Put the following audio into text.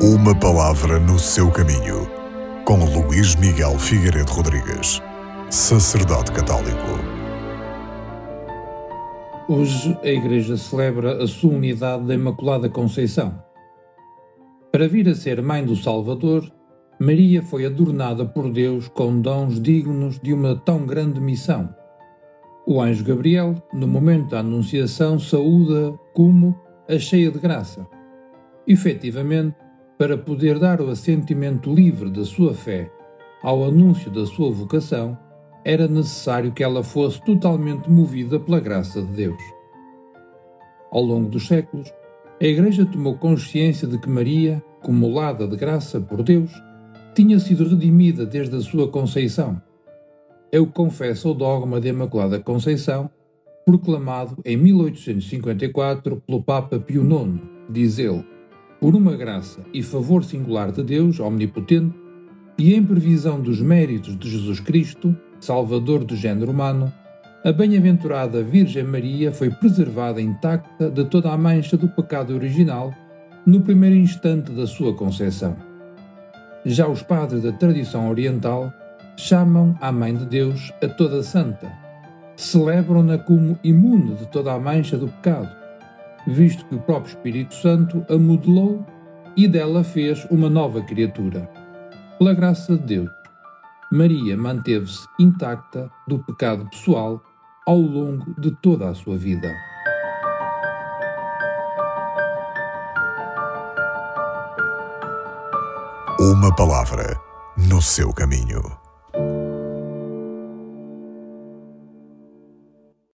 Uma palavra no seu caminho, com Luís Miguel Figueiredo Rodrigues, sacerdote católico. Hoje a Igreja celebra a solenidade da Imaculada Conceição. Para vir a ser mãe do Salvador, Maria foi adornada por Deus com dons dignos de uma tão grande missão. O anjo Gabriel, no momento da Anunciação, saúda como a cheia de graça. Efetivamente, para poder dar o assentimento livre da sua fé ao anúncio da sua vocação, era necessário que ela fosse totalmente movida pela graça de Deus. Ao longo dos séculos, a Igreja tomou consciência de que Maria, cumulada de graça por Deus, tinha sido redimida desde a sua conceição. Eu confesso o dogma da Imaculada Conceição, proclamado em 1854 pelo Papa Pio IX, diz ele, por uma graça e favor singular de Deus Omnipotente, e em previsão dos méritos de Jesus Cristo, Salvador do género humano, a bem-aventurada Virgem Maria foi preservada intacta de toda a mancha do pecado original no primeiro instante da sua concepção. Já os padres da tradição oriental chamam a Mãe de Deus a toda santa, celebram-na como imune de toda a mancha do pecado, visto que o próprio Espírito Santo a modelou e dela fez uma nova criatura. Pela graça de Deus, Maria manteve-se intacta do pecado pessoal ao longo de toda a sua vida. Uma palavra no seu caminho.